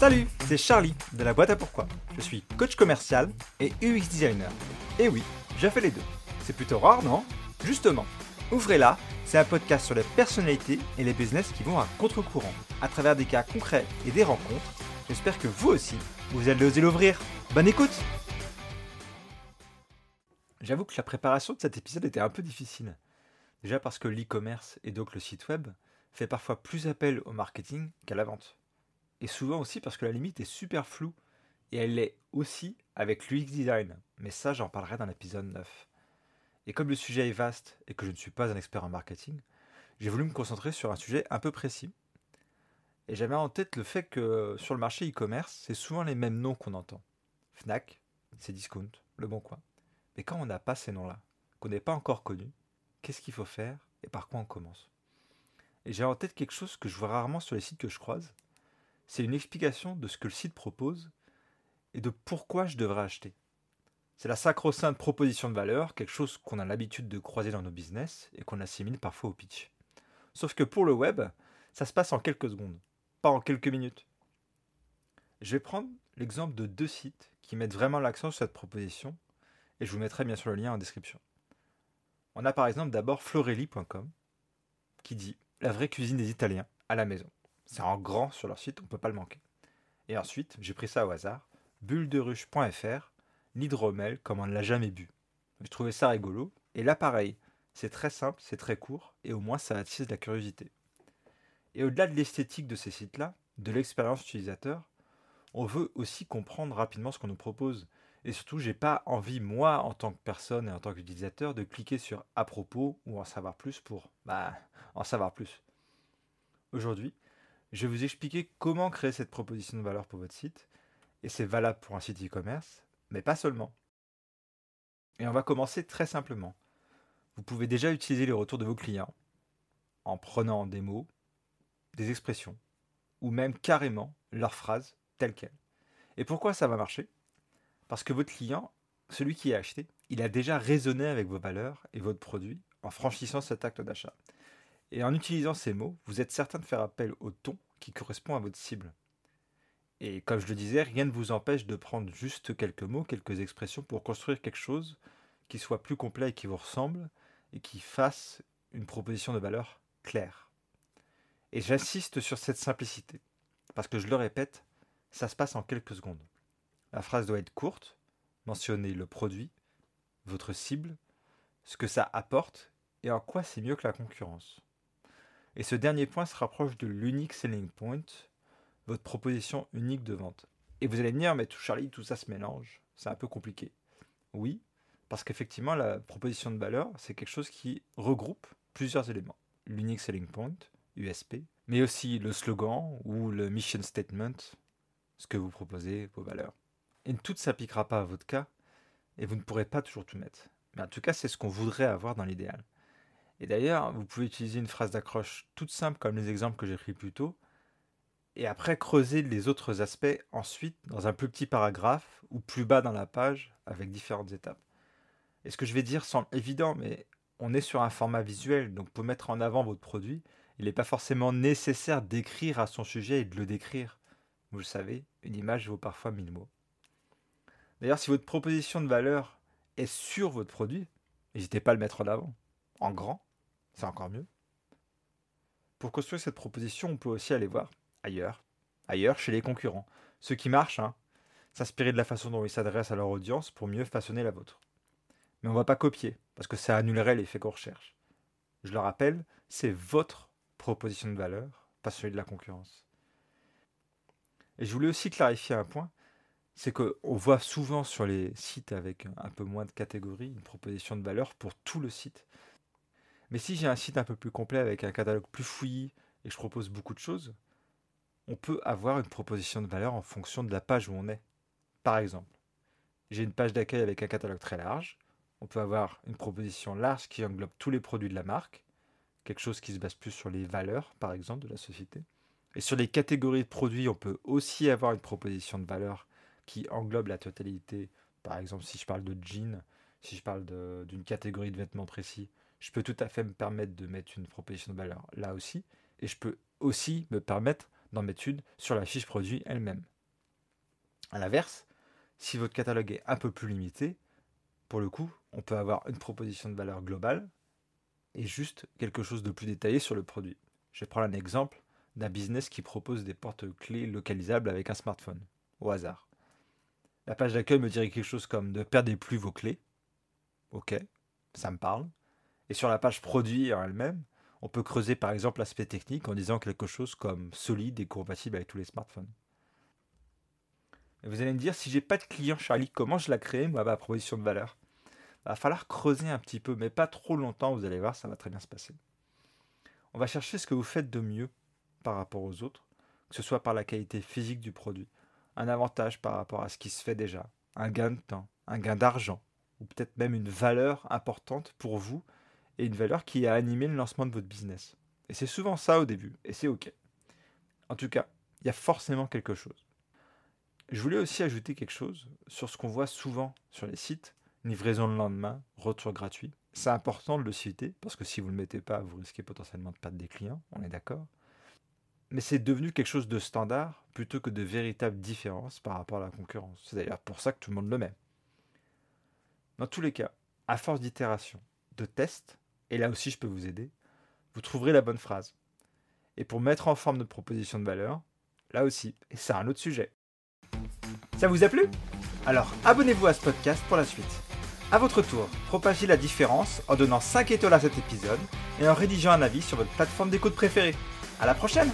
Salut, c'est Charlie de la boîte à pourquoi. Je suis coach commercial et UX designer. Et oui, j'ai fait les deux. C'est plutôt rare, non? Justement, Ouvrez-la, c'est un podcast sur les personnalités et les business qui vont à contre-courant, à travers des cas concrets et des rencontres. J'espère que vous aussi, vous allez oser l'ouvrir. Bonne écoute J'avoue que la préparation de cet épisode était un peu difficile. Déjà parce que l'e-commerce et donc le site web fait parfois plus appel au marketing qu'à la vente. Et souvent aussi parce que la limite est super floue, et elle l'est aussi avec l'UX design, mais ça j'en parlerai dans l'épisode 9. Et comme le sujet est vaste et que je ne suis pas un expert en marketing, j'ai voulu me concentrer sur un sujet un peu précis. Et j'avais en tête le fait que sur le marché e-commerce, c'est souvent les mêmes noms qu'on entend. Fnac, c'est Discount, Le Bon Coin. Mais quand on n'a pas ces noms-là, qu'on n'est pas encore connu, qu'est-ce qu'il faut faire et par quoi on commence? Et j'ai en tête quelque chose que je vois rarement sur les sites que je croise, c'est une explication de ce que le site propose et de pourquoi je devrais acheter. C'est la sacro-sainte proposition de valeur, quelque chose qu'on a l'habitude de croiser dans nos business et qu'on assimile parfois au pitch. Sauf que pour le web, ça se passe en quelques secondes, pas en quelques minutes. Je vais prendre l'exemple de deux sites qui mettent vraiment l'accent sur cette proposition et je vous mettrai bien sûr le lien en description. On a par exemple d'abord florelli.com qui dit la vraie cuisine des Italiens à la maison. C'est en grand sur leur site, on ne peut pas le manquer. Et ensuite, j'ai pris ça au hasard, bullederuche.fr, l'hydromel comme on ne l'a jamais bu. Je trouvais ça rigolo. Et là, pareil, c'est très simple, c'est très court, et au moins ça attise la curiosité. Et au-delà de l'esthétique de ces sites-là, de l'expérience utilisateur, on veut aussi comprendre rapidement ce qu'on nous propose. Et surtout, j'ai pas envie, moi, en tant que personne et en tant qu'utilisateur, de cliquer sur à propos ou en savoir plus pour bah, en savoir plus. Aujourd'hui, je vais vous expliquer comment créer cette proposition de valeur pour votre site, et c'est valable pour un site e-commerce, mais pas seulement. Et on va commencer très simplement. Vous pouvez déjà utiliser les retours de vos clients en prenant des mots, des expressions, ou même carrément leurs phrases telles quelles. Et pourquoi ça va marcher? Parce que votre client, celui qui a acheté, il a déjà raisonné avec vos valeurs et votre produit en franchissant cet acte d'achat. Et en utilisant ces mots, vous êtes certain de faire appel au ton qui correspond à votre cible. Et comme je le disais, rien ne vous empêche de prendre juste quelques mots, quelques expressions pour construire quelque chose qui soit plus complet et qui vous ressemble et qui fasse une proposition de valeur claire. Et j'insiste sur cette simplicité, parce que je le répète, ça se passe en quelques secondes. La phrase doit être courte, mentionner le produit, votre cible, ce que ça apporte et en quoi c'est mieux que la concurrence. Et ce dernier point se rapproche de l'unique selling point, votre proposition unique de vente. Et vous allez me dire, mais tout Charlie, tout ça se mélange, c'est un peu compliqué. Oui, parce qu'effectivement, la proposition de valeur, c'est quelque chose qui regroupe plusieurs éléments. L'unique selling point, USP, mais aussi le slogan ou le mission statement, ce que vous proposez, vos valeurs. Et tout ne s'appliquera pas à votre cas, et vous ne pourrez pas toujours tout mettre. Mais en tout cas, c'est ce qu'on voudrait avoir dans l'idéal. Et d'ailleurs, vous pouvez utiliser une phrase d'accroche toute simple comme les exemples que j'ai pris plus tôt, et après creuser les autres aspects ensuite dans un plus petit paragraphe ou plus bas dans la page avec différentes étapes. Et ce que je vais dire semble évident, mais on est sur un format visuel, donc pour mettre en avant votre produit, il n'est pas forcément nécessaire d'écrire à son sujet et de le décrire. Vous le savez, une image vaut parfois mille mots. D'ailleurs, si votre proposition de valeur est sur votre produit, n'hésitez pas à le mettre en avant, en grand, c'est encore mieux. Pour construire cette proposition, on peut aussi aller voir ailleurs, ailleurs chez les concurrents. Ce qui marche, hein, s'inspirer de la façon dont ils s'adressent à leur audience pour mieux façonner la vôtre. Mais on ne va pas copier, parce que ça annulerait l'effet qu'on recherche. Je le rappelle, c'est votre proposition de valeur, pas celui de la concurrence. Et je voulais aussi clarifier un point, c'est qu'on voit souvent sur les sites avec un peu moins de catégories une proposition de valeur pour tout le site. Mais si j'ai un site un peu plus complet avec un catalogue plus fouillis et je propose beaucoup de choses, on peut avoir une proposition de valeur en fonction de la page où on est. Par exemple, j'ai une page d'accueil avec un catalogue très large. On peut avoir une proposition large qui englobe tous les produits de la marque, quelque chose qui se base plus sur les valeurs, par exemple, de la société. Et sur les catégories de produits, on peut aussi avoir une proposition de valeur qui englobe la totalité. Par exemple, si je parle de jeans, si je parle d'une catégorie de vêtements précis, je peux tout à fait me permettre de mettre une proposition de valeur là aussi. Et je peux aussi me permettre dans mettre une sur la fiche produit elle-même. A l'inverse, si votre catalogue est un peu plus limité, pour le coup, on peut avoir une proposition de valeur globale et juste quelque chose de plus détaillé sur le produit. Je vais prendre un exemple d'un business qui propose des portes-clés localisables avec un smartphone, au hasard. La page d'accueil me dirait quelque chose comme ne perdez plus vos clés. Ok, ça me parle. Et sur la page produit en elle-même, on peut creuser par exemple l'aspect technique en disant quelque chose comme solide et compatible avec tous les smartphones. Et vous allez me dire, si j'ai pas de client Charlie, comment je la crée, moi, ma proposition de valeur? Il va falloir creuser un petit peu, mais pas trop longtemps, vous allez voir, ça va très bien se passer. On va chercher ce que vous faites de mieux par rapport aux autres, que ce soit par la qualité physique du produit, un avantage par rapport à ce qui se fait déjà, un gain de temps, un gain d'argent, ou peut-être même une valeur importante pour vous et une valeur qui a animé le lancement de votre business. Et c'est souvent ça au début, et c'est OK. En tout cas, il y a forcément quelque chose. Je voulais aussi ajouter quelque chose sur ce qu'on voit souvent sur les sites, livraison le lendemain, retour gratuit. C'est important de le citer, parce que si vous ne le mettez pas, vous risquez potentiellement de perdre des clients, on est d'accord. Mais c'est devenu quelque chose de standard plutôt que de véritable différence par rapport à la concurrence. C'est d'ailleurs pour ça que tout le monde le met. Dans tous les cas, à force d'itération, de tests, et là aussi je peux vous aider, vous trouverez la bonne phrase. Et pour mettre en forme notre proposition de valeur, là aussi, et c'est un autre sujet. Ça vous a plu? Alors abonnez-vous à ce podcast pour la suite. A votre tour, propagez la différence en donnant 5 étoiles à cet épisode et en rédigeant un avis sur votre plateforme d'écoute préférée. À la prochaine